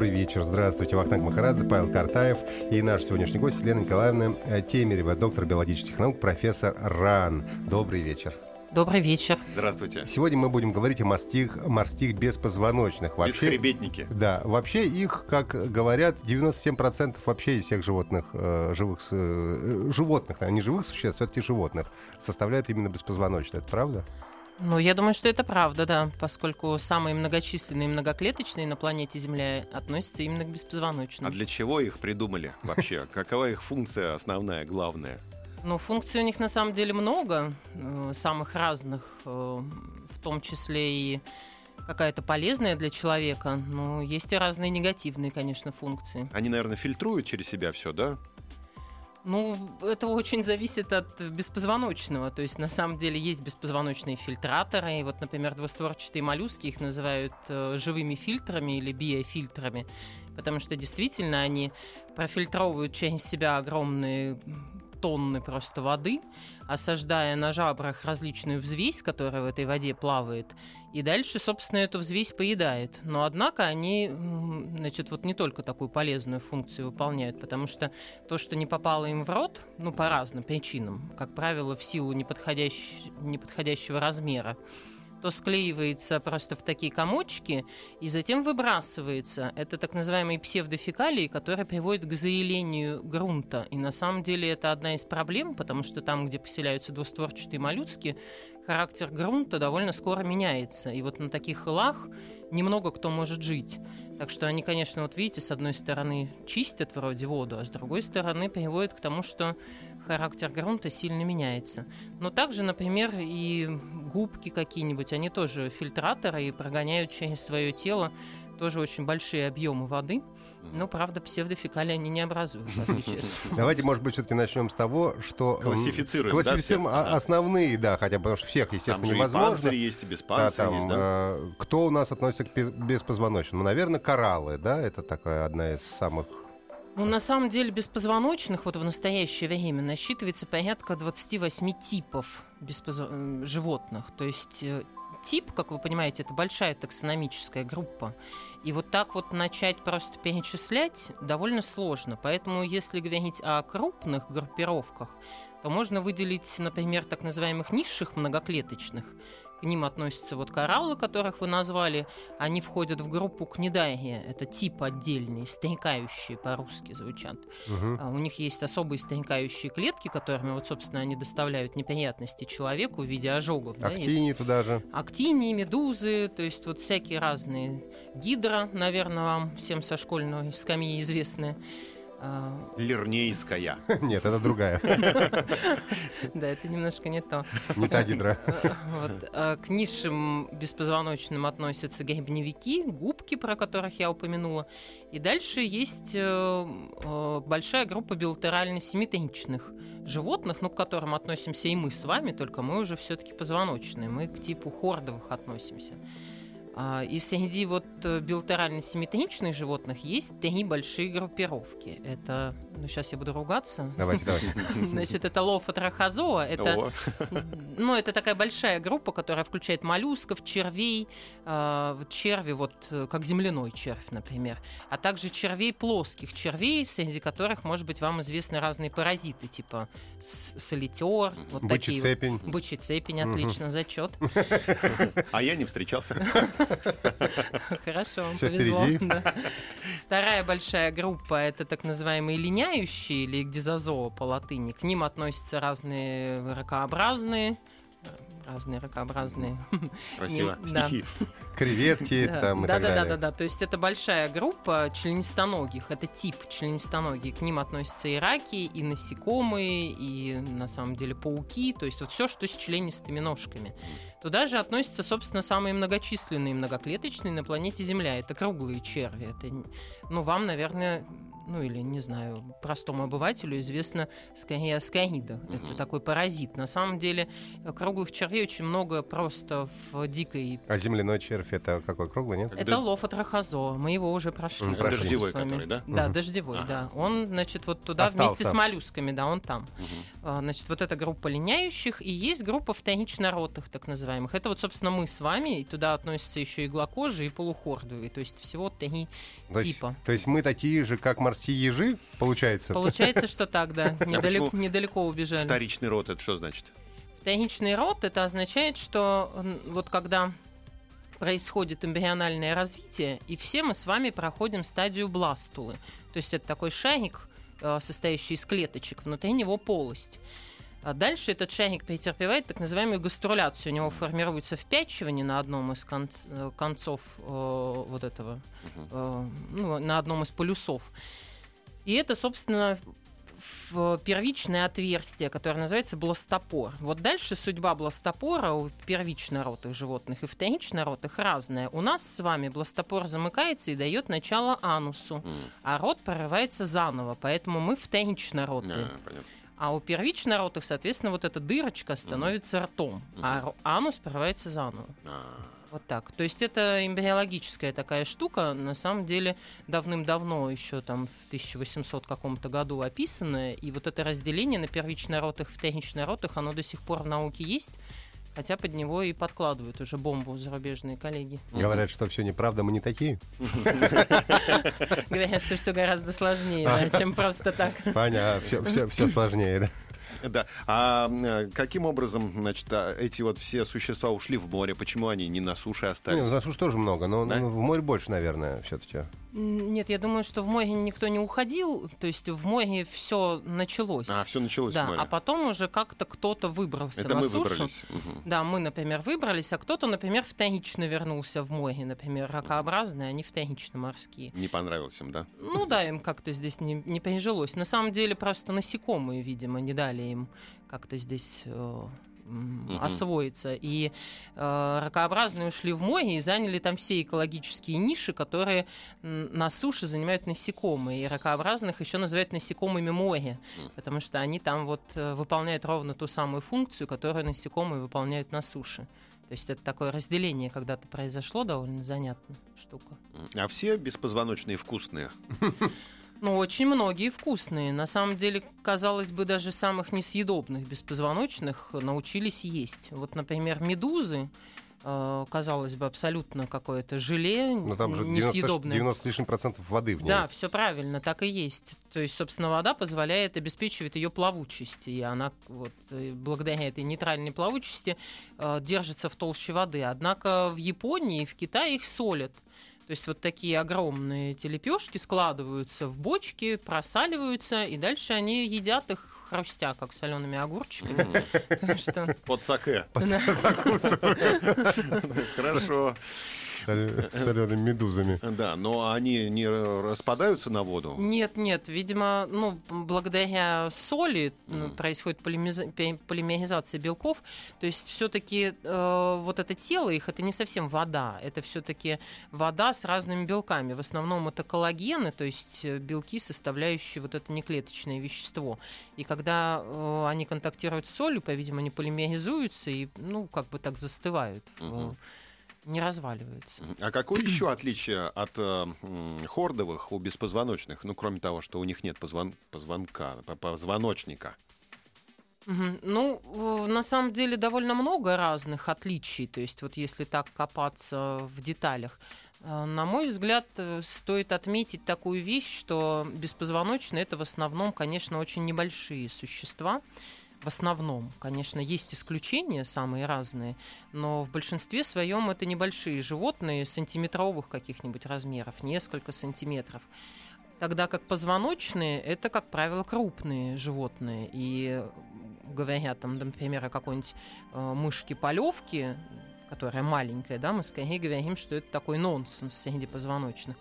Добрый вечер, здравствуйте. Вахтанг Махарадзе, Павел Картаев и наш сегодняшний гость Елена Николаевна Темерева, доктор биологических наук, профессор РАН. Добрый вечер. Добрый вечер. Здравствуйте. Сегодня мы будем говорить о морских, морских беспозвоночных. Вообще, Бесхребетники. Да, вообще их, как говорят, 97% вообще из всех животных, э, живых, э, животных, не живых существ, все-таки животных, составляют именно беспозвоночные. Это правда? Ну, я думаю, что это правда, да, поскольку самые многочисленные и многоклеточные на планете Земля относятся именно к беспозвоночным. А для чего их придумали вообще? Какова их функция основная, главная? Ну, функций у них на самом деле много, э, самых разных, э, в том числе и какая-то полезная для человека, но есть и разные негативные, конечно, функции. Они, наверное, фильтруют через себя все, да? Ну, это очень зависит от беспозвоночного. То есть, на самом деле, есть беспозвоночные фильтраторы. И вот, например, двустворчатые моллюски их называют э, живыми фильтрами или биофильтрами, потому что действительно они профильтровывают через себя огромные тонны просто воды, осаждая на жабрах различную взвесь, которая в этой воде плавает, и дальше, собственно, эту взвесь поедает. Но, однако, они, значит, вот не только такую полезную функцию выполняют, потому что то, что не попало им в рот, ну, по разным причинам, как правило, в силу неподходящ... неподходящего размера, то склеивается просто в такие комочки и затем выбрасывается. Это так называемые псевдофекалии, которые приводят к заилению грунта. И на самом деле это одна из проблем, потому что там, где поселяются двустворчатые моллюски, характер грунта довольно скоро меняется. И вот на таких хылах немного кто может жить. Так что они, конечно, вот видите, с одной стороны чистят вроде воду, а с другой стороны приводят к тому, что характер грунта сильно меняется. Но также, например, и губки какие-нибудь, они тоже фильтраторы и прогоняют через свое тело тоже очень большие объемы воды. Но, правда, псевдофекалии они не образуют, Давайте, может быть, все-таки начнем с того, что... Классифицируем, Классифицируем да, основные, да, хотя потому что всех, естественно, там невозможно. Панцири есть и без да, там, есть, да? Э, кто у нас относится к беспозвоночным? Ну, наверное, кораллы, да, это такая одна из самых ну, на самом деле, беспозвоночных вот в настоящее время насчитывается порядка 28 типов беспозв... животных. То есть э, тип, как вы понимаете, это большая таксономическая группа. И вот так вот начать просто перечислять довольно сложно. Поэтому, если говорить о крупных группировках, то можно выделить, например, так называемых низших многоклеточных. К ним относятся вот кораллы, которых вы назвали. Они входят в группу книдагия. Это тип отдельный, стрекающие по-русски звучат. Угу. У них есть особые стрекающие клетки, которыми, вот, собственно, они доставляют неприятности человеку в виде ожогов. Актинии да, туда же. Актинии, медузы, то есть вот всякие разные. Гидра, наверное, вам всем со школьной скамьи известная. А, Лернейская. Нет, это другая. Да, это немножко не то. Не та гидра. А, к низшим беспозвоночным относятся гребневики, губки, про которых я упомянула. И дальше есть э, э, большая группа билатерально симметричных животных, ну, к которым относимся и мы с вами, только мы уже все-таки позвоночные. Мы к типу хордовых относимся. А, и среди вот э, билатерально-симметричных животных есть три большие группировки. Это, ну сейчас я буду ругаться. Давайте, давайте. Значит, это лофотрахозоа. Это, ну, это такая большая группа, которая включает моллюсков, червей, э, черви, вот э, как земляной червь, например, а также червей плоских червей, среди которых, может быть, вам известны разные паразиты, типа солитер, вот Бычий такие. цепень. Вот. Бычий цепень, отлично, зачет. А я не встречался. Хорошо, вам повезло. Вторая большая группа это так называемые линяющие или гдизозоа по латыни. К ним относятся разные ракообразные разные ракообразные. Красиво. Не- да. Стихи. Креветки Да, там и да, так да, да, далее. да, да. То есть это большая группа членистоногих. Это тип членистоногих. К ним относятся и раки, и насекомые, и на самом деле пауки. То есть вот все, что с членистыми ножками. Туда же относятся, собственно, самые многочисленные многоклеточные на планете Земля. Это круглые черви. Это, ну, вам, наверное, ну или, не знаю, простому обывателю известно скорее аскарида. Это Мгм. такой паразит. На самом деле э, круглых червей очень много просто в дикой А земляной червь это какой круглый, нет? Это да- лофотрахозо. Мы его уже прошли. Прошли. Дождевой с вами. который, да? Да, Мгм. дождевой, Ага. да. Он, значит, вот туда Остался. вместе с моллюсками, да, он там. А, Значит, вот эта группа линяющих, и есть группа вторично-ротых, так называемых. Это вот, собственно, мы с вами, и туда относятся еще иглокожие и полухордовые. То есть всего три То есть, типа. то есть мы такие же, как морские ежи, получается? Получается, что так, да. Недалеко, убежали. Вторичный род, это что значит? Вторичный род это означает, что вот когда происходит эмбриональное развитие, и все мы с вами проходим стадию бластулы. То есть это такой шарик, э, состоящий из клеточек, внутри него полость. А дальше этот шарик претерпевает так называемую гаструляцию. У него формируется впячивание на одном из конц- э, концов э, вот этого э, ну, на одном из полюсов. И это, собственно, в первичное отверстие, которое называется бластопор. Вот дальше судьба бластопора у первичноротых животных и вторичноротых разная. У нас с вами бластопор замыкается и дает начало анусу, М. а рот прорывается заново, поэтому мы вторичноротые. А, понятно. А у первичноротых, соответственно, вот эта дырочка становится ртом, а ро- анус прорывается заново. А, Вот так. То есть это эмбриологическая такая штука, на самом деле давным-давно, еще там в 1800 каком-то году описанная, и вот это разделение на первичноротых и вторичноротых, оно до сих пор в науке есть, хотя под него и подкладывают уже бомбу зарубежные коллеги. Говорят, что все неправда, мы не такие. Говорят, что все гораздо сложнее, чем просто так. Понятно, все, сложнее, да? Да. А м, каким образом, значит, а, эти вот все существа ушли в море? Почему они не на суше остались? у нас уж тоже много, но Да? ну, в море больше, наверное, все-таки. Нет, я думаю, что в море никто не уходил, то есть в море все началось. А, все началось да, в море. а потом уже как-то кто-то выбрался Это на мы сушу. выбрались. Да, мы, например, выбрались, а кто-то, например, вторично вернулся в море, например, ракообразные, они вторично морские. Не понравилось им, да? Ну да, им как-то здесь не, не прижилось. На самом деле просто насекомые, видимо, не дали им как-то здесь э, Мгм. освоиться. И э, ракообразные ушли в море и заняли там все экологические ниши, которые на суше занимают насекомые. И ракообразных еще называют насекомыми моря, потому что они там вот э, выполняют ровно ту самую функцию, которую насекомые выполняют на суше. То есть это такое разделение когда-то произошло, довольно занятная штука. А все беспозвоночные вкусные. Ну, очень многие вкусные. На самом деле, казалось бы, даже самых несъедобных беспозвоночных научились есть. Вот, например, медузы, э, казалось бы, абсолютно какое-то желе Но Ну, там же 90, несъедобное. 90 с лишним процентов воды в ней. Да, все правильно, так и есть. То есть, собственно, вода позволяет обеспечивать ее плавучесть, и она вот э, благодаря этой нейтральной плавучести э, держится в толще воды. Однако в Японии и в Китае их солят. То есть вот такие огромные эти лепешки складываются в бочки, просаливаются, и дальше они едят их хрустя, как солеными огурчиками. Под саке. Да. Хорошо. Солеными медузами. Да, но они не распадаются на воду. Нет, нет, видимо, ну, благодаря соли Мгм. происходит полимеризация белков. То есть все-таки вот это тело их, это не совсем вода, это все-таки вода с разными белками. В основном это коллагены, то есть э, белки, составляющие вот это неклеточное вещество. И когда э, они контактируют с солью, по-видимому, они полимеризуются и, ну, как бы так застывают, э, Мгм. Не разваливаются. А какое еще отличие от э, хордовых у беспозвоночных? Ну, кроме того, что у них нет позвон- позвонка, по- позвоночника. Ну, на самом деле довольно много разных отличий. То есть вот если так копаться в деталях. Э, На мой взгляд, э, стоит отметить такую вещь, что беспозвоночные это в основном, конечно, очень небольшие существа. В основном, конечно, есть исключения самые разные, но в большинстве своем это небольшие животные сантиметровых каких-нибудь размеров, несколько сантиметров. Тогда как позвоночные это, как правило, крупные животные. И говорят, там, например, о какой-нибудь э, мышке полевки, которая маленькая, да, мы скорее говорим, что это такой нонсенс среди позвоночных.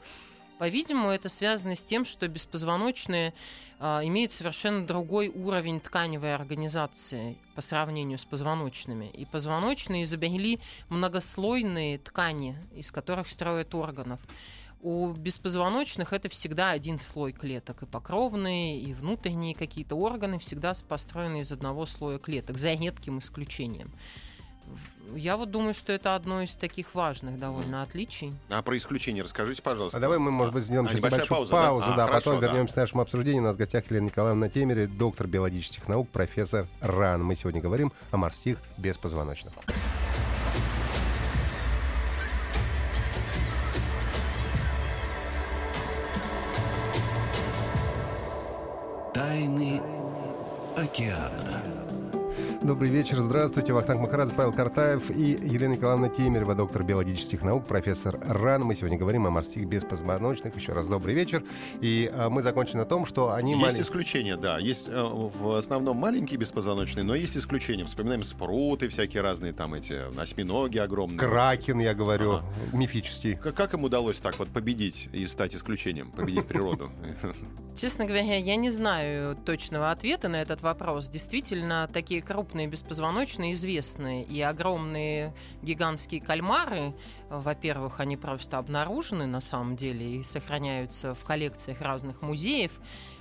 По-видимому, это связано с тем, что беспозвоночные а, имеют совершенно другой уровень тканевой организации по сравнению с позвоночными. И позвоночные изобрели многослойные ткани, из которых строят органов. У беспозвоночных это всегда один слой клеток. И покровные, и внутренние какие-то органы всегда построены из одного слоя клеток, за редким исключением. Я вот думаю, что это одно из таких важных довольно отличий. А про исключение расскажите, пожалуйста. А давай мы, может быть, сделаем А, сейчас небольшую пауза, да? паузу, А, да, хорошо, потом да. вернемся к нашему обсуждению. У нас в гостях Елена Николаевна Темери, доктор биологических наук, профессор РАН. Мы сегодня говорим о морских беспозвоночных. Тайны океана. Добрый вечер, здравствуйте. Вахтанг Махарадзе, Павел Картаев и Елена Николаевна Темерева, доктор биологических наук, профессор РАН. Мы сегодня говорим о морских беспозвоночных. Еще раз добрый вечер. И а, мы закончили на том, что они Есть малень- исключения, да. Есть э, в основном маленькие беспозвоночные, но есть исключения. Вспоминаем спруты всякие разные, там эти осьминоги огромные. Кракен, я говорю, Ага. мифический. Как, как им удалось так вот победить и стать исключением, победить природу? Честно говоря, я не знаю точного ответа на этот вопрос. Действительно, такие крупные беспозвоночные известны. И огромные гигантские кальмары, во-первых, они просто обнаружены на самом деле и сохраняются в коллекциях разных музеев.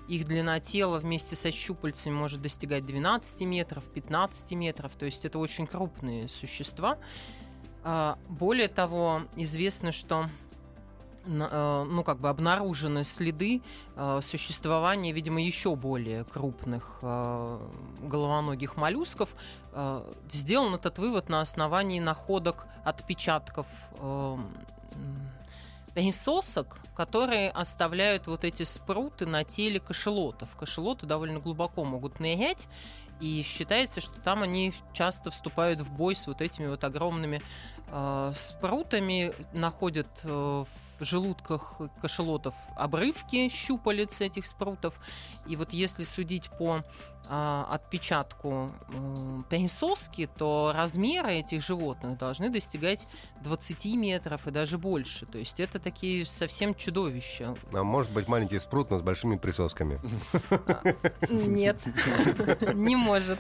Их длина тела вместе со щупальцами может достигать 12 метров, 15 метров. То есть это очень крупные существа. А, Более того, известно, что ну, как бы обнаружены следы э, существования, видимо, еще более крупных э, головоногих моллюсков. Э, Сделан этот вывод на основании находок отпечатков э, м, пенисосок, которые оставляют вот эти спруты на теле кашелотов. Кашелоты довольно глубоко могут нырять, и считается, что там они часто вступают в бой с вот этими вот огромными э, спрутами, находят э, желудках кашелотов обрывки щупалец этих спрутов. И вот если судить по отпечатку м, пенисоски, то размеры этих животных должны достигать 20 метров и даже больше. То есть это такие совсем чудовища. А может быть маленький спрут, но с большими присосками. Нет, не может.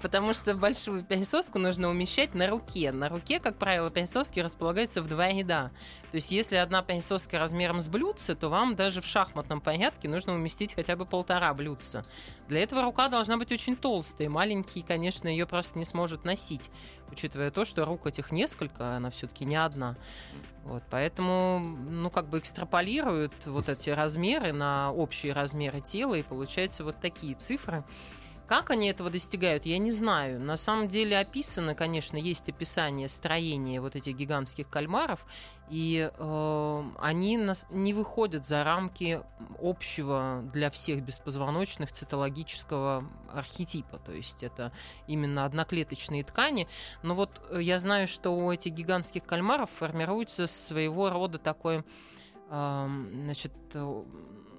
Потому что большую пенисоску нужно умещать на руке. На руке, как правило, пенисоски располагаются в два ряда. То есть если одна пенисоска размером с блюдце, то вам даже в шахматном порядке нужно уместить хотя бы полтора блюдца. Для этого рука должна быть очень толстой. Маленький, конечно, ее просто не сможет носить, учитывая то, что рук этих несколько, она все-таки не одна. Вот, поэтому, ну, как бы экстраполируют вот эти размеры на общие размеры тела, и получаются вот такие цифры. Как они этого достигают, я не знаю. На самом деле описано, конечно, есть описание строения вот этих гигантских кальмаров, и э, они нас не выходят за рамки общего для всех беспозвоночных цитологического архетипа. То есть это именно одноклеточные ткани. Но вот э, я знаю, что у этих гигантских кальмаров формируется своего рода такой значит, э,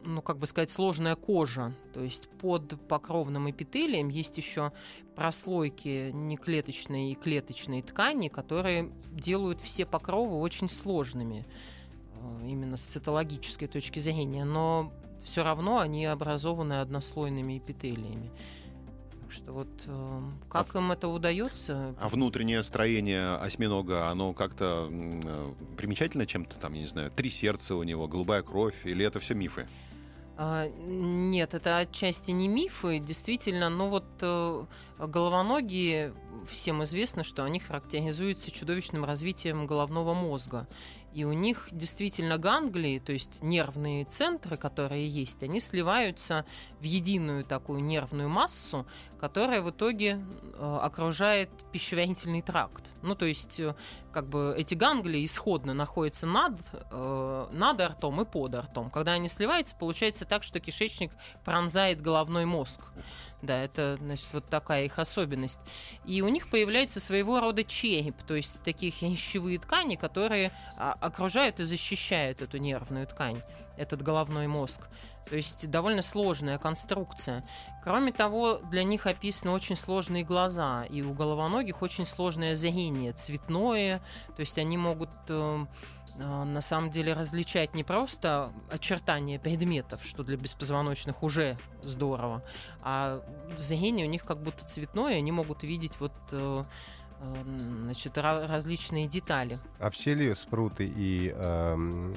ну, как бы сказать, сложная кожа. То есть под покровным эпителием есть еще прослойки неклеточной и клеточной ткани, которые делают все покровы очень сложными э, именно с цитологической точки зрения. Но все равно они образованы однослойными эпителиями. Так что вот э, как им это удается? А внутреннее строение осьминога, оно как-то э, примечательно чем-то там, я не знаю, три сердца у него, голубая кровь, или это все мифы? А, Нет, это отчасти не мифы, действительно, но вот э, головоногие, всем известно, что они характеризуются чудовищным развитием головного мозга. И у них действительно ганглии, то есть нервные центры, которые есть, они сливаются в единую такую нервную массу, которая в итоге э, окружает пищеварительный тракт. Ну, то есть, э, как бы эти ганглии исходно находятся над, э, над ртом и под ртом. Когда они сливаются, получается так, что кишечник пронзает головной мозг. Да, это, значит, вот такая их особенность. И у них появляется своего рода череп, то есть такие хрящевые ткани, которые а, окружают и защищают эту нервную ткань. этот головной мозг. То есть довольно сложная конструкция. Кроме того, для них описаны очень сложные глаза, и у головоногих очень сложное зрение, цветное, то есть они могут э, э, на самом деле различать не просто очертания предметов, что для беспозвоночных уже здорово, а зрение у них как будто цветное, они могут видеть вот э, значит, различные детали. А все ли спруты и э,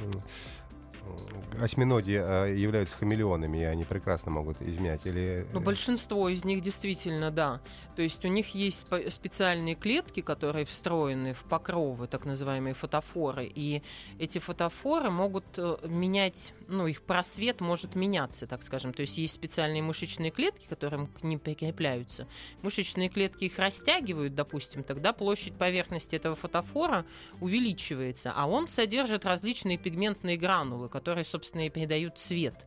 осьминоги э, являются хамелеонами, и они прекрасно могут изменять? Или... Ну, большинство из них действительно, да. То есть у них есть специальные клетки, которые встроены в покровы, так называемые фотофоры, и эти фотофоры могут э, менять, ну, их просвет может меняться, так скажем. То есть есть специальные мышечные клетки, которые к ним прикрепляются. Мышечные клетки их растягивают, допустим, тогда площадь поверхности этого фотофора увеличивается, а он содержит различные пигментные гранулы, которые, собственно, и передают цвет.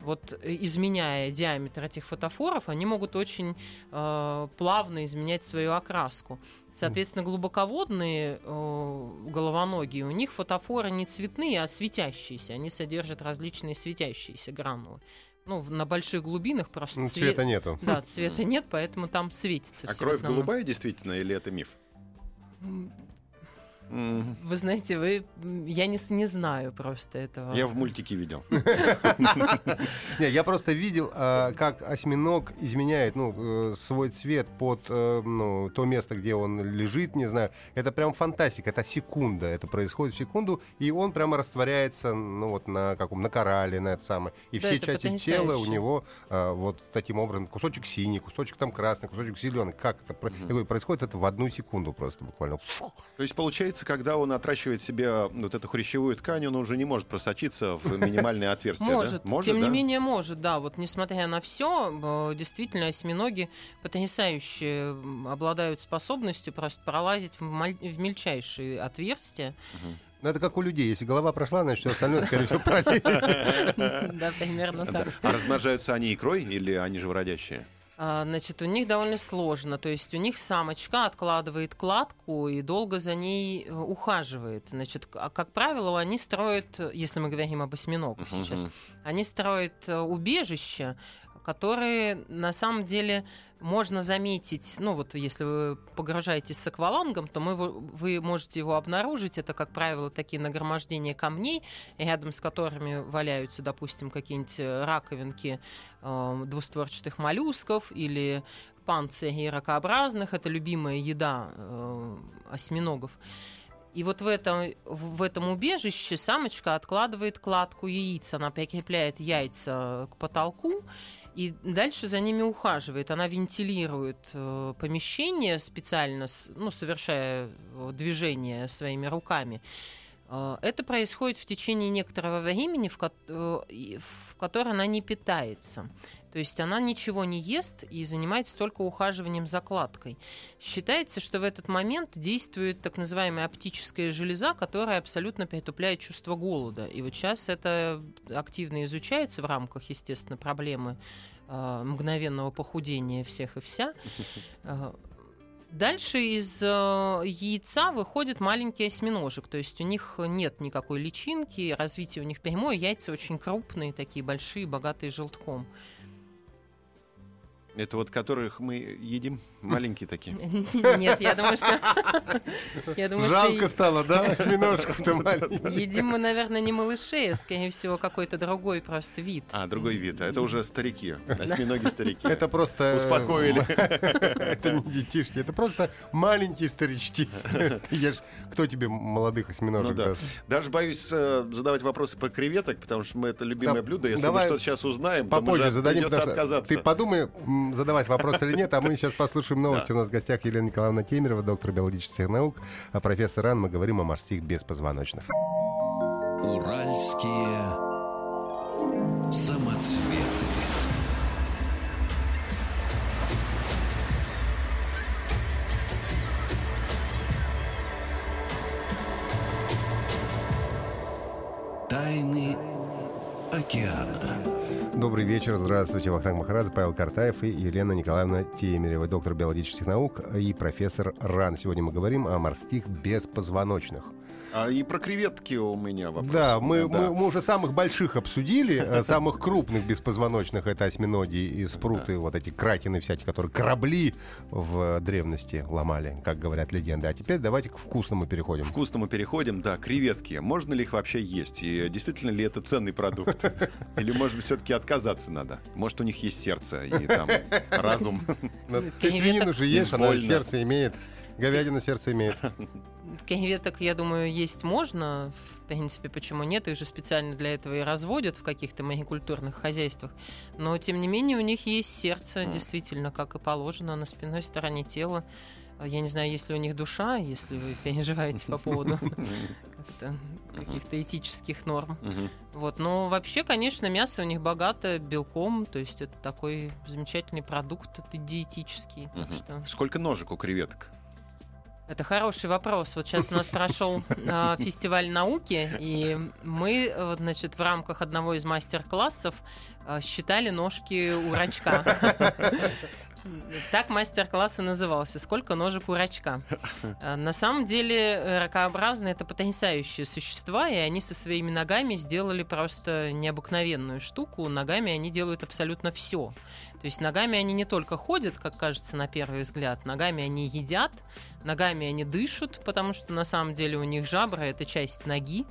Вот э, изменяя диаметр этих фотофоров, они могут очень э, плавно изменять свою окраску. Соответственно, глубоководные э, головоногие, у них фотофоры не цветные, а светящиеся. Они содержат различные светящиеся гранулы. Ну, на больших глубинах просто ну, цвет... цвета нету. Да, цвета нет, поэтому там светится. А кровь голубая действительно или это миф? Mm. Вы знаете, вы я не, не знаю просто этого. Я в мультике видел. Не, я просто видел, а, как осьминог изменяет ну, э, свой цвет под э, ну, то место, где он лежит, не знаю. Это прям фантастика, это секунда. Это происходит в секунду, и он прямо растворяется ну, вот на каком на коралле, на это самое. И все части тела у него а, вот таким образом. Кусочек синий, кусочек там красный, кусочек зеленый. Как это происходит? Это в одну секунду просто буквально. То есть получается получается, когда он отращивает себе вот эту хрящевую ткань, он уже не может просочиться в минимальные отверстия, Может, тем не менее может, да. Вот несмотря на все, действительно осьминоги потрясающе обладают способностью просто пролазить в мельчайшие отверстия. Ну, это как у людей. Если голова прошла, значит, все остальное, скорее всего, пролезет. Да, примерно так. А размножаются они икрой или они живородящие? А, значит, у них довольно сложно. То есть у них самочка откладывает кладку и долго за ней э, ухаживает. Значит, а, как правило, они строят, если мы говорим об осьминогах uh-huh. сейчас, они строят э, убежище, которые на самом деле можно заметить, ну вот если вы погружаетесь с аквалангом, то мы, вы можете его обнаружить. Это, как правило, такие нагромождения камней, рядом с которыми валяются, допустим, какие-нибудь э, раковинки э, двустворчатых моллюсков или панцири ракообразных. Это любимая еда э, осьминогов. И вот в этом, в этом убежище самочка откладывает кладку яиц, она прикрепляет яйца к потолку, и дальше за ними ухаживает. Она вентилирует э, помещение специально, ну, совершая э, движение своими руками. Э, это происходит в течение некоторого времени, в, ко- э, в которое она не питается. То есть она ничего не ест и занимается только ухаживанием закладкой. Считается, что в этот момент действует так называемая оптическая железа, которая абсолютно притупляет чувство голода. И вот сейчас это активно изучается в рамках, естественно, проблемы э, мгновенного похудения всех и вся. Э, Дальше из э, яйца выходит маленький осьминожек, то есть у них нет никакой личинки, развитие у них прямое, яйца очень крупные, такие большие, богатые желтком. Это вот которых мы едим? Маленькие такие? Нет, я думаю, что... Жалко стало, да, осьминожков-то маленьких? Едим мы, наверное, не малышей, а, скорее всего, какой-то другой просто вид. А, другой вид. А это уже старики. Осьминоги-старики. Это просто... Успокоили. Это не детишки, это просто маленькие старички. Кто тебе молодых осьминожек ну даст? Даже боюсь э, задавать вопросы по креветок, потому что мы это любимое блюдо. Если мы что-то сейчас узнаем, то попозже зададим, отказаться. Ты подумай, задавать вопрос или нет, а мы сейчас послушаем новости. У нас в гостях Елена Николаевна Темерова, доктор биологических наук, а профессор Ран. Мы говорим о морских беспозвоночных. Уральские самоцветы. Тайны океана. Добрый вечер, здравствуйте. Вахтанг Махарадзе, Павел Картаев и Елена Николаевна Темерева, доктор биологических наук и профессор РАН. Сегодня мы говорим о морских беспозвоночных. А и про креветки у меня вопрос. Да, мы, Мы, мы уже самых больших обсудили, э, самых крупных беспозвоночных это осьминоги и спруты, вот эти кракены всякие, которые корабли в древности ломали, как говорят легенды. А теперь давайте к вкусному переходим. вкусному переходим, да, креветки. Можно ли их вообще есть? И действительно ли это ценный продукт? Или, может быть, все-таки отказаться надо? Может, у них есть сердце и там разум? Ну, Ты свинину же ешь, она сердце имеет. Говядина сердце имеет. Креветок, я думаю, есть можно. В принципе, почему нет? Их же специально для этого и разводят в каких-то магикультурных хозяйствах. Но, тем не менее, у них есть сердце, действительно, как и положено, на спинной стороне тела. Я не знаю, есть ли у них душа, если вы переживаете по поводу каких-то этических норм. Вот. Но вообще, конечно, мясо у них богато белком, то есть это такой замечательный продукт, это диетический. Сколько ножек у креветок? Это хороший вопрос. Вот сейчас у нас прошел а, фестиваль науки, и мы, э, значит, в рамках одного из мастер-классов а, считали ножки у рачка. Так мастер-класс и назывался. Сколько ножек у рачка? А, На самом деле э, ракообразные это потрясающие существа, и они со своими ногами сделали просто необыкновенную штуку. Ногами они делают абсолютно все. То есть ногами они не только ходят, как кажется на первый взгляд, ногами они едят, ногами они дышат, потому что на самом деле у них жабра это часть ноги,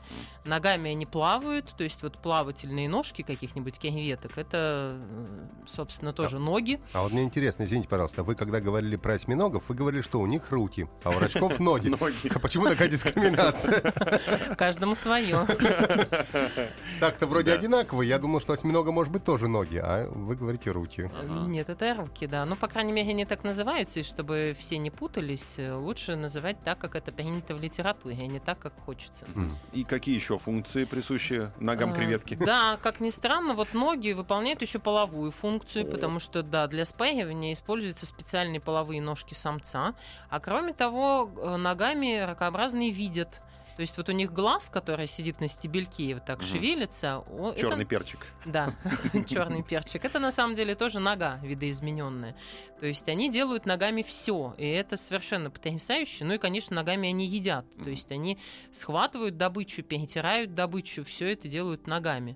ногами они плавают, то есть вот плавательные ножки каких-нибудь креветок, это, э, собственно, тоже ноги. А вот мне интересно, извините, пожалуйста, вы когда говорили про осьминогов, вы говорили, что у них руки, а у рачков ноги. Ноги. А Почему такая дискриминация? Каждому свое. Так-то вроде одинаково. Я думал, что осьминога может быть тоже ноги, а вы говорите руки. Ага. Нет, это руки, да. Ну, по крайней мере, они так называются, и чтобы все не путались, э, лучше называть так, как это принято в литературе, а не так, как хочется. И какие еще функции присущи ногам А, креветки? Да, как ни странно, вот ноги выполняют еще половую функцию, потому что, да, для спаривания используются специальные половые ножки самца. А кроме того, э, ногами ракообразные видят. То есть вот у них глаз, который сидит на стебельке и вот так Мгм. шевелится, о- это- Черный перчик. да, черный перчик. Это на самом деле тоже нога видоизмененная. То есть они делают ногами все, и это совершенно потрясающе. Ну и, конечно, ногами они едят. То есть они схватывают добычу, перетирают добычу, все это делают ногами.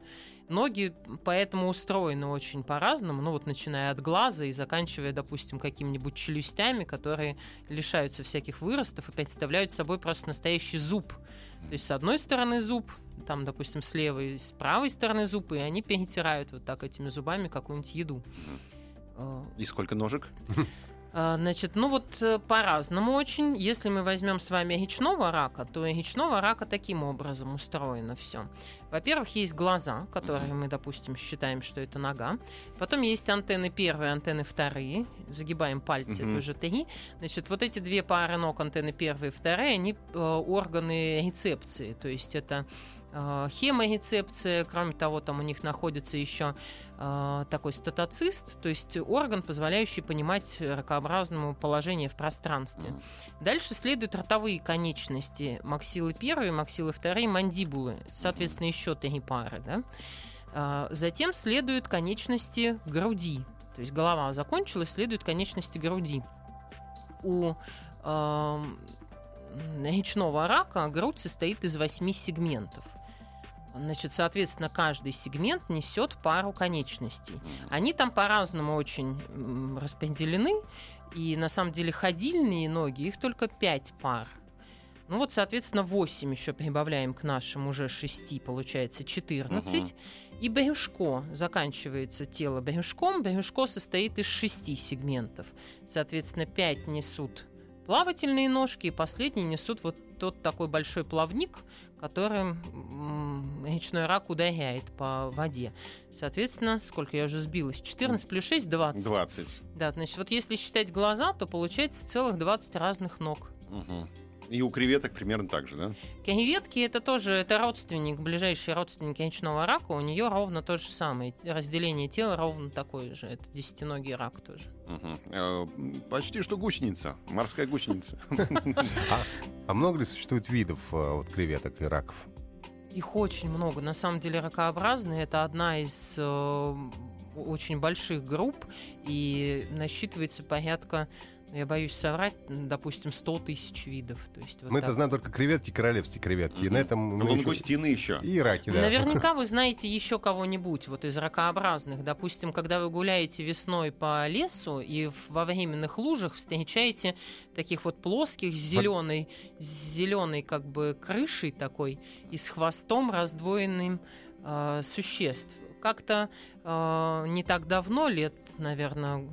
Ноги поэтому устроены очень по-разному, ну вот начиная от глаза и заканчивая, допустим, какими-нибудь челюстями, которые лишаются всяких выростов и представляют собой просто настоящий зуб. То есть с одной стороны зуб, там, допустим, с левой, с правой стороны зубы, и они перетирают вот так этими зубами какую-нибудь еду. Э, И сколько ножек? а, Значит, ну вот э, по-разному очень. Если мы возьмем с вами речного рака, то у речного рака таким образом устроено все. Во-первых, есть глаза, которые Мгм. мы, допустим, считаем, что это нога. Потом есть антенны первые, антенны вторые. Загибаем пальцы, Мгм. это уже три. Значит, вот эти две пары ног, антенны первые и вторые, они э, органы рецепции. То есть это э, хеморецепция, кроме того, там у них находится еще э, такой статоцист, то есть орган, позволяющий понимать ракообразному положение в пространстве. Дальше следуют ротовые конечности, максилы первые, максилы вторые, мандибулы, соответственно, еще три пары. Да? А, Затем следуют конечности груди, то есть голова закончилась, следуют конечности груди. У эм, речного рака грудь состоит из восьми сегментов. Значит, соответственно, каждый сегмент несет пару конечностей. Они там по-разному очень распределены. И на самом деле ходильные ноги, их только 5 пар. Ну вот, соответственно, 8 еще прибавляем к нашим уже 6, получается 14. И брюшко, заканчивается тело брюшком. Брюшко состоит из 6 сегментов. Соответственно, 5 несут плавательные ножки, и последние несут вот тот такой большой плавник, которым м, речной рак ударяет по воде. Соответственно, сколько я уже сбилась? 14 плюс 6 – 20. 20. Да, значит, вот если считать глаза, то получается целых 20 разных ног. Мгм. И у креветок примерно так же, да? Креветки это тоже это родственник, ближайший родственник речного рака. У нее ровно то же самое. Разделение тела ровно такое же. Это десятиногий рак тоже. Э, Почти что гусеница, морская гусеница. А много ли существует видов э, вот, креветок и раков? Их очень много. На самом деле ракообразные это одна из э, очень больших групп и насчитывается порядка я боюсь соврать, допустим, 100 тысяч видов. То есть вот Мы так. это знаем только креветки, королевские креветки. И на этом мы еще- Лангустины еще. И раки, да. Наверняка вы знаете еще кого-нибудь вот из ракообразных. Допустим, когда вы гуляете весной по лесу и в- во временных лужах встречаете таких вот плоских с зеленой, с зеленой как бы крышей такой и с хвостом раздвоенным э, существ. Как-то э, не так давно, лет, наверное,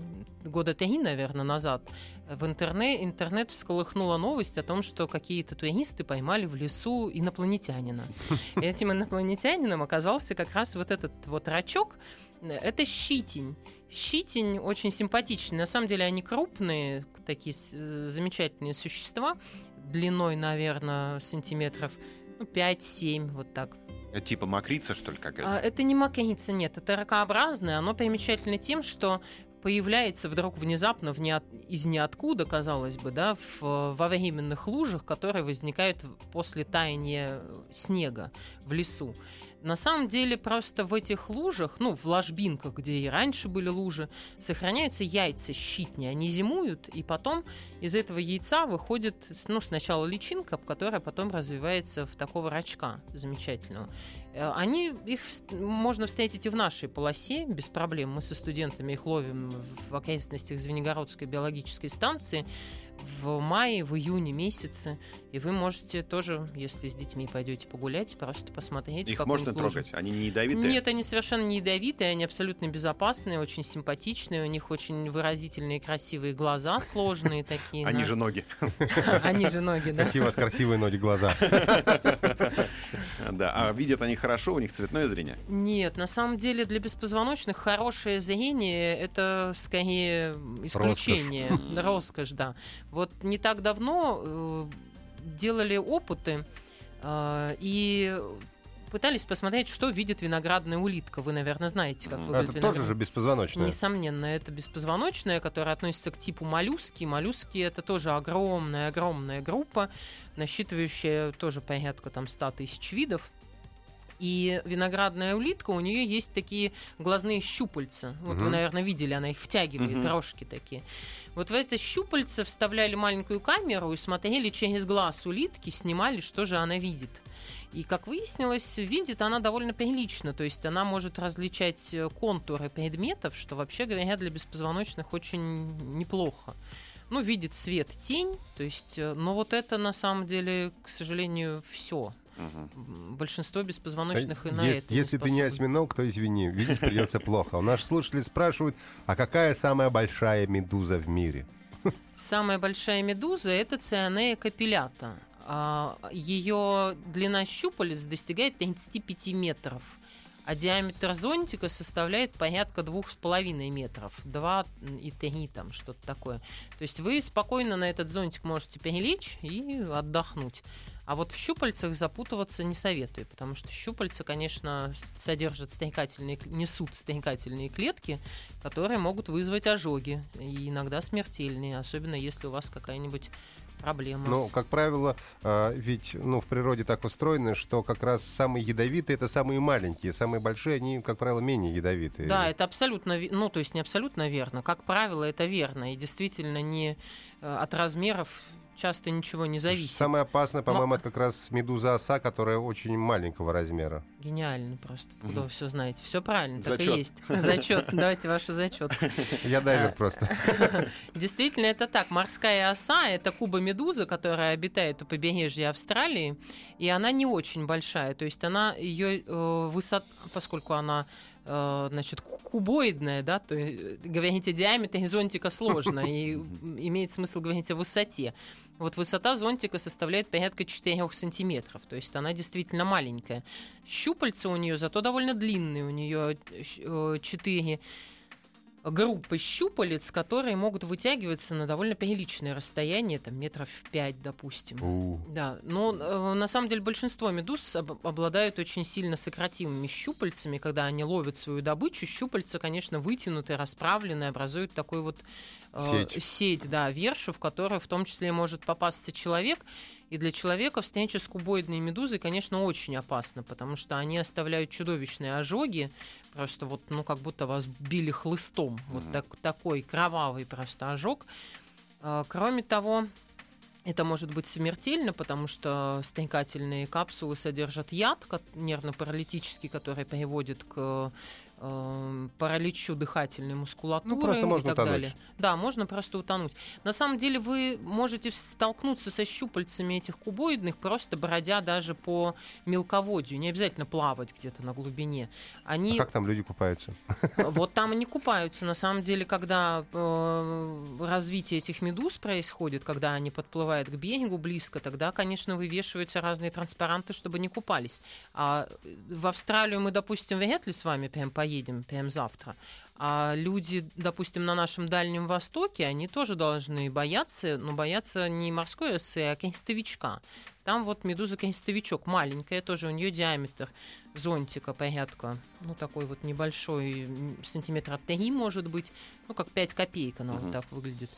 года три, наверное, назад, в интернет, интернет всколыхнула новость о том, что какие-то туристы поймали в лесу инопланетянина. Этим инопланетянином оказался как раз вот этот вот рачок. Это щитень. Щитень очень симпатичный. На самом деле они крупные, такие э, замечательные существа. Длиной, наверное, сантиметров ну, 5-7, вот так. Типа мокрица, что ли, какая-то? А, это не маканица, нет, это ракообразное. Оно примечательно тем, что появляется вдруг внезапно в неот- из ниоткуда, казалось бы, да, в, э, во временных лужах, которые возникают после таяния снега в лесу. На самом деле просто в этих лужах, ну, в ложбинках, где и раньше были лужи, сохраняются яйца щитни. Они зимуют, и потом из этого яйца выходит, ну, сначала личинка, которая потом развивается в такого рачка замечательного. Э, Они, их можно встретить и в нашей полосе без проблем. Мы со студентами их ловим в окрестностях Звенигородской биологической станции в мае, в июне месяце. И вы можете тоже, если с детьми пойдете погулять, просто посмотреть. Их можно лужу. трогать? Они не ядовитые? Нет, они совершенно не ядовитые, они абсолютно безопасные, очень симпатичные, у них очень выразительные красивые глаза, сложные такие. Они же ноги. Они же ноги, да. Какие у вас красивые ноги, глаза. Да. А видят они хорошо, у них цветное зрение? Нет, на самом деле для беспозвоночных хорошее зрение это скорее исключение, Роскошь. роскошь, да. Вот не так давно э, делали опыты э, и пытались посмотреть, что видит виноградная улитка. Вы, наверное, знаете, как выглядит Это тоже виноград- же беспозвоночное. Несомненно, это беспозвоночное, которое относится к типу моллюски. Моллюски это тоже огромная-огромная группа, насчитывающая тоже порядка там 100 тысяч видов. И виноградная улитка, у нее есть такие глазные щупальца. Вот вы, Мгм. наверное, видели, она их втягивает, Мгм. рожки такие. Вот в это щупальце вставляли маленькую камеру и смотрели через глаз улитки, снимали, что же она видит. И, как выяснилось, видит она довольно прилично, то есть она может различать э, контуры предметов, что вообще говоря для беспозвоночных очень неплохо. Ну, видит свет, тень, то есть, э, но вот это на самом деле, к сожалению, все. Мгм. Большинство беспозвоночных и на Ес- это Если ты не осьминог, то извини, видеть придется плохо. У нас слушатели спрашивают, а какая самая большая медуза в мире? Самая большая медуза это цианея капиллята. Ее длина щупалец достигает 35 метров, а диаметр зонтика составляет порядка двух с половиной метров, 2 и 3 там, что-то такое. То есть вы спокойно на этот зонтик можете перелечь и отдохнуть. А вот в щупальцах запутываться не советую, потому что щупальца, конечно, содержат стекательные, к- несут стекательные клетки, которые могут вызвать ожоги, и иногда смертельные, особенно если у вас какая-нибудь проблема. Ну, как правило, а, ведь ну, в природе так устроено, что как раз самые ядовитые это самые маленькие, самые большие, они, как правило, менее ядовитые. Да, это абсолютно, ну, то есть не абсолютно верно. Как правило, это верно. И действительно не э, от размеров часто ничего не зависит. Самое опасное, по-моему, Но- это как раз медуза оса, которая очень маленького размера. Гениально просто. Откуда Мгм. вы все знаете? Все правильно, так и есть. Зачет. Давайте вашу зачет. Я дайвер А, просто. Действительно, это так. Морская оса — это куба-медуза, которая обитает у побережья Австралии, и она не очень большая. То есть она, ее высота, поскольку она э, значит, ку- кубоидная, да, то есть, говорить о диаметре зонтика сложно, и имеет смысл говорить о высоте. Вот высота зонтика составляет порядка 4 сантиметров, то есть она действительно маленькая. Щупальца у нее зато довольно длинные, у нее 4 группы щупалец, которые могут вытягиваться на довольно приличное расстояние, там метров 5, допустим. У. Да, но э, на самом деле большинство медуз об- обладают очень сильно сократимыми щупальцами, когда они ловят свою добычу. Щупальца, конечно, вытянуты, расправлены, образуют такой вот э, Сеть. сеть, да, вершу, в которую в том числе может попасться человек. И для человека встреча с кубоидной медузой, конечно, очень опасна, потому что они оставляют чудовищные ожоги, просто вот, ну, как будто вас били хлыстом. Вот Мгм. так- такой кровавый просто ожог. А, Кроме того, это может быть смертельно, потому что стекательные капсулы содержат яд нервно-паралитический, который приводит к э, параличу дыхательной мускулатуры Ну, просто можно и так утонуть. далее. Да, можно просто утонуть. На самом деле вы можете столкнуться со щупальцами этих кубоидных, просто бродя даже по мелководью. Не обязательно плавать где-то на глубине. А Они как там люди купаются? вот там они купаются. На самом деле, когда э, развитие этих медуз происходит, когда они подплывают к берегу близко, тогда, конечно, вывешиваются разные транспаранты, чтобы не купались. А в Австралию мы, допустим, вряд ли с вами прям поедем, прям завтра. А люди, допустим, на нашем Дальнем Востоке, они тоже должны бояться, но бояться не морской осы, а крестовичка. Там вот медуза крестовичок маленькая, тоже у нее диаметр зонтика порядка, ну такой вот небольшой, сантиметра 3 может быть, ну как 5 копеек она Мгм. вот так выглядит.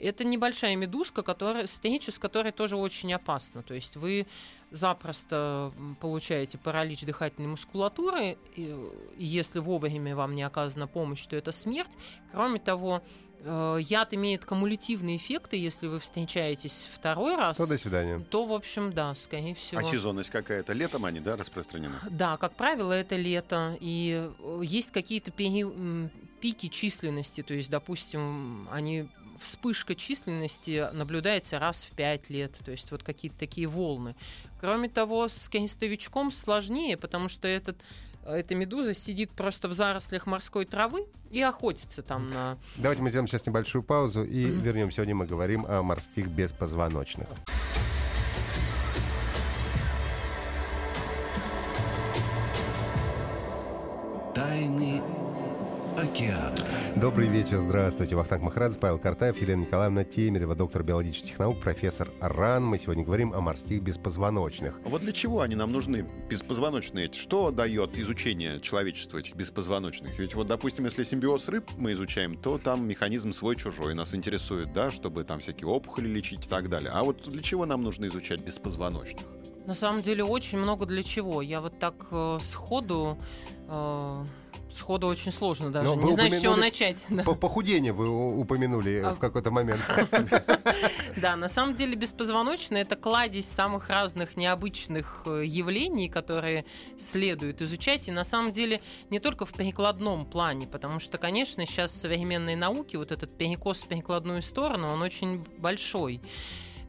Это небольшая медузка, которая, встреча с которой тоже очень опасна. То есть вы запросто получаете паралич дыхательной мускулатуры, и, и если вовремя вам не оказана помощь, то это смерть. Кроме того, э, яд имеет кумулятивные эффекты, если вы встречаетесь второй раз, Ну, до свидания. то, в общем, да, скорее всего. А сезонность какая-то? Летом они, да, распространены? Да, как правило, это лето. И э, есть какие-то пери- пики численности. То есть, допустим, они вспышка численности наблюдается раз в пять лет. То есть вот какие-то такие волны. Кроме того, с крестовичком сложнее, потому что этот эта медуза сидит просто в зарослях морской травы и охотится там на... Давайте мы сделаем сейчас небольшую паузу и Мгм. вернемся. Сегодня мы говорим о морских беспозвоночных. Тайны океана. Добрый вечер, здравствуйте. Вахтанг Махарадзе, Павел Картаев, Елена Николаевна Темерева, доктор биологических наук, профессор РАН. Мы сегодня говорим о морских беспозвоночных. А Вот для чего они нам нужны, беспозвоночные? Что дает изучение человечества этих беспозвоночных? Ведь вот, допустим, если симбиоз рыб мы изучаем, то там механизм свой-чужой нас интересует, да, чтобы там всякие опухоли лечить и так далее. А вот для чего нам нужно изучать беспозвоночных? На самом деле очень много для чего. Я вот так э, сходу... э, сходу очень сложно даже. Но вы Не знаю, с чего начать. Да. По похудение вы упомянули А- в какой-то момент. Да, на самом деле беспозвоночные это кладезь самых разных необычных э, явлений, которые следует изучать. И на самом деле не только в перекладном плане, потому что, конечно, сейчас в современной науке вот этот перекос в перекладную сторону, он очень большой.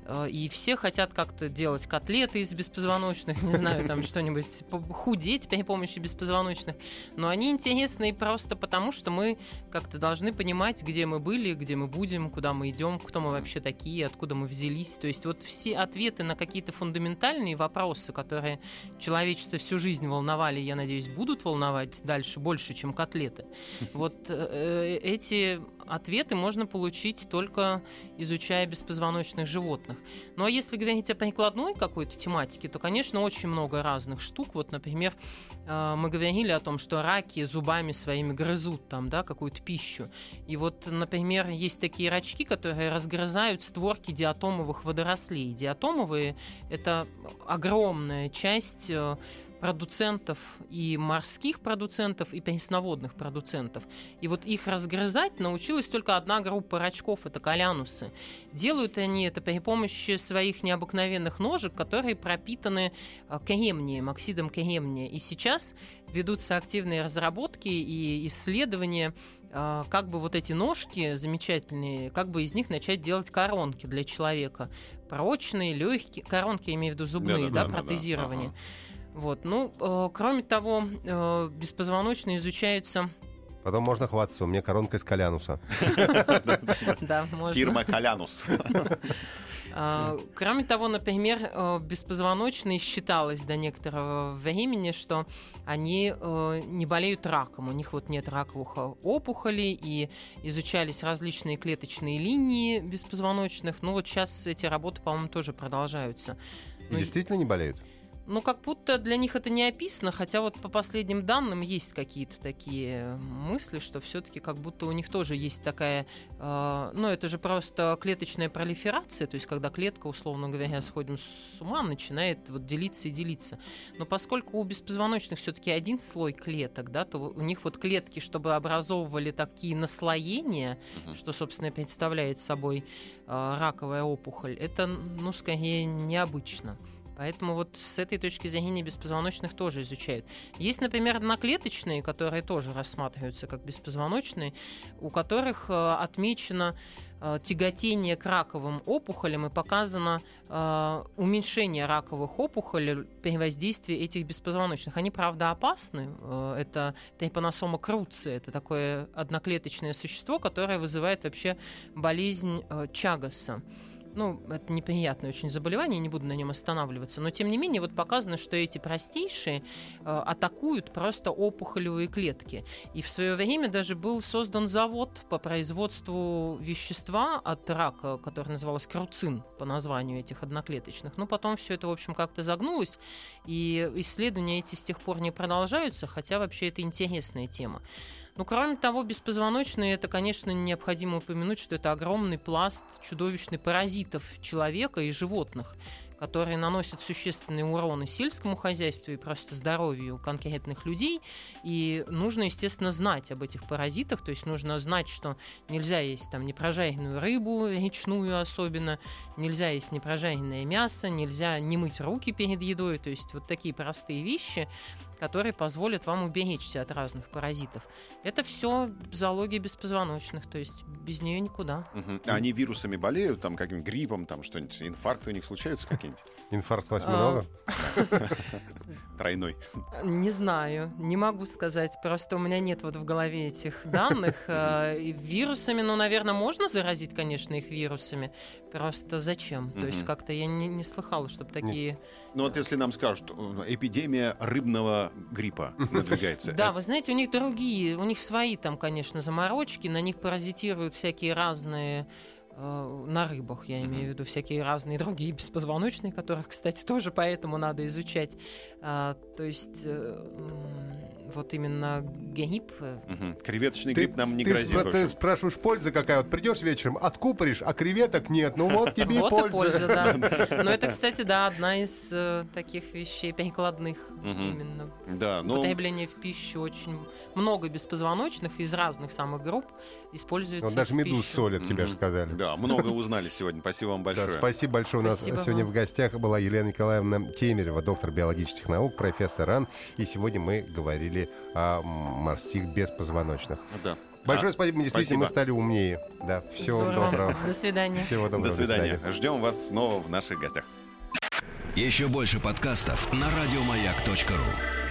Э, И все хотят как-то делать котлеты из беспозвоночных, не знаю, там что-нибудь, по- худеть при помощи беспозвоночных. Но они интересны просто потому, что мы как-то должны понимать, где мы были, где мы будем, куда мы идем, кто мы вообще такие, откуда мы взялись. То есть вот все ответы на какие-то фундаментальные вопросы, которые человечество всю жизнь волновали, я надеюсь, будут волновать дальше больше, чем котлеты. Вот э, эти ответы можно получить только изучая беспозвоночных животных. Ну а если говорить о прикладной какой-то тематике, то, конечно, очень много разных штук. Вот, например, э, мы говорили о том, что раки зубами своими грызут там, да, какую-то пищу. И вот, например, есть такие рачки, которые разгрызают створки диатомовых водорослей. Диатомовые — это огромная часть э, продуцентов и морских продуцентов, и пресноводных продуцентов. И вот их разгрызать научилась только одна группа рачков, это колянусы. Делают они это при помощи своих необыкновенных ножек, которые пропитаны э, кремнием, оксидом кремния. И сейчас ведутся активные разработки и исследования, э, как бы вот эти ножки замечательные, как бы из них начать делать коронки для человека. Прочные, легкие, коронки, я имею в виду зубные, да, Да-да-да-да-да. протезирование. Ага. Вот, ну, э, кроме того, э, беспозвоночные изучаются, Потом можно хвастаться, у меня коронка из калянуса. да, можно. Фирма Калянус. А, Кроме того, например, э, беспозвоночные считалось до некоторого времени, что они э, не болеют раком, у них вот нет раковых э, опухолей, и изучались различные клеточные линии беспозвоночных. Ну вот сейчас эти работы, по-моему, тоже продолжаются. И Ну, действительно не болеют? Ну, как будто для них это не описано, хотя вот по последним данным есть какие-то такие мысли, что все-таки как будто у них тоже есть такая, э, ну, это же просто клеточная пролиферация, то есть когда клетка, условно говоря, сходим с ума, начинает вот делиться и делиться. Но поскольку у беспозвоночных все-таки один слой клеток, да, то у них вот клетки, чтобы образовывали такие наслоения, что, собственно, представляет собой э, раковая опухоль, это, ну, скорее, необычно. Поэтому вот с этой точки зрения беспозвоночных тоже изучают. Есть, например, одноклеточные, которые тоже рассматриваются как беспозвоночные, у которых э, отмечено э, тяготение к раковым опухолям и показано э, уменьшение раковых опухолей при воздействии этих беспозвоночных. Они, правда, опасны. Э, это трипаносома круци. Это такое одноклеточное существо, которое вызывает вообще болезнь э, Чагаса. Ну, это неприятное очень заболевание, не буду на нем останавливаться. Но, тем не менее, вот показано, что эти простейшие э, атакуют просто опухолевые клетки. И в свое время даже был создан завод по производству вещества от рака, который назывался круцин по названию этих одноклеточных. Но потом все это, в общем, как-то загнулось, и исследования эти с тех пор не продолжаются, хотя вообще это интересная тема. Ну, кроме того, беспозвоночные, это, конечно, необходимо упомянуть, что это огромный пласт чудовищных паразитов человека и животных, которые наносят существенный урон и сельскому хозяйству, и просто здоровью конкретных людей. И нужно, естественно, знать об этих паразитах, то есть нужно знать, что нельзя есть там непрожаренную рыбу, речную особенно, нельзя есть непрожаренное мясо, нельзя не мыть руки перед едой, то есть вот такие простые вещи, которые позволят вам уберечься от разных паразитов. Это все зоология беспозвоночных, то есть без нее никуда. Мгм. А Они вирусами болеют, там каким-нибудь гриппом, там что-нибудь, инфаркты у них случаются какие-нибудь? Инфаркт А, восьминога? Тройной. Не знаю, не могу сказать. Просто у меня нет вот в голове этих данных. Э, и Вирусами, ну, наверное, можно заразить, конечно, их вирусами. Просто зачем? То есть как-то я не, слыхала, чтобы такие... Ну вот если нам скажут, э, эпидемия рыбного гриппа надвигается. Да, это- вы знаете, у них другие, у них свои там, конечно, заморочки, на них паразитируют всякие разные э, на рыбах, я имею в виду, всякие разные другие беспозвоночные, которых, кстати, тоже поэтому надо изучать. А, то есть э, вот именно грипп, э. Креветочный Ты, грипп нам не ты грозит. спра- ты спрашиваешь, польза какая? Вот придешь вечером, откупоришь, а креветок нет. Ну вот тебе вот и и польза. польза, да. Но это, кстати, да, одна из э, таких вещей перекладных Мгм. именно. Да, ну, Употребление в пищу очень много беспозвоночных из разных самых групп используется. Вот даже в медуз пищу. солят, тебе же Мгм. сказали. да, много узнали сегодня. Спасибо вам Да, большое. спасибо большое. У нас Спасибо сегодня вам. в гостях была Елена Николаевна Темерева, доктор биологических наук, профессор РАН. И сегодня мы говорили о морских беспозвоночных. Да. Большое А, спасибо, мы действительно мы спасибо. стали умнее. Да, всего Здорово. доброго. До свидания. Всего доброго. До свидания. Ждем вас снова в наших гостях. Еще больше подкастов на радиомаяк.ру.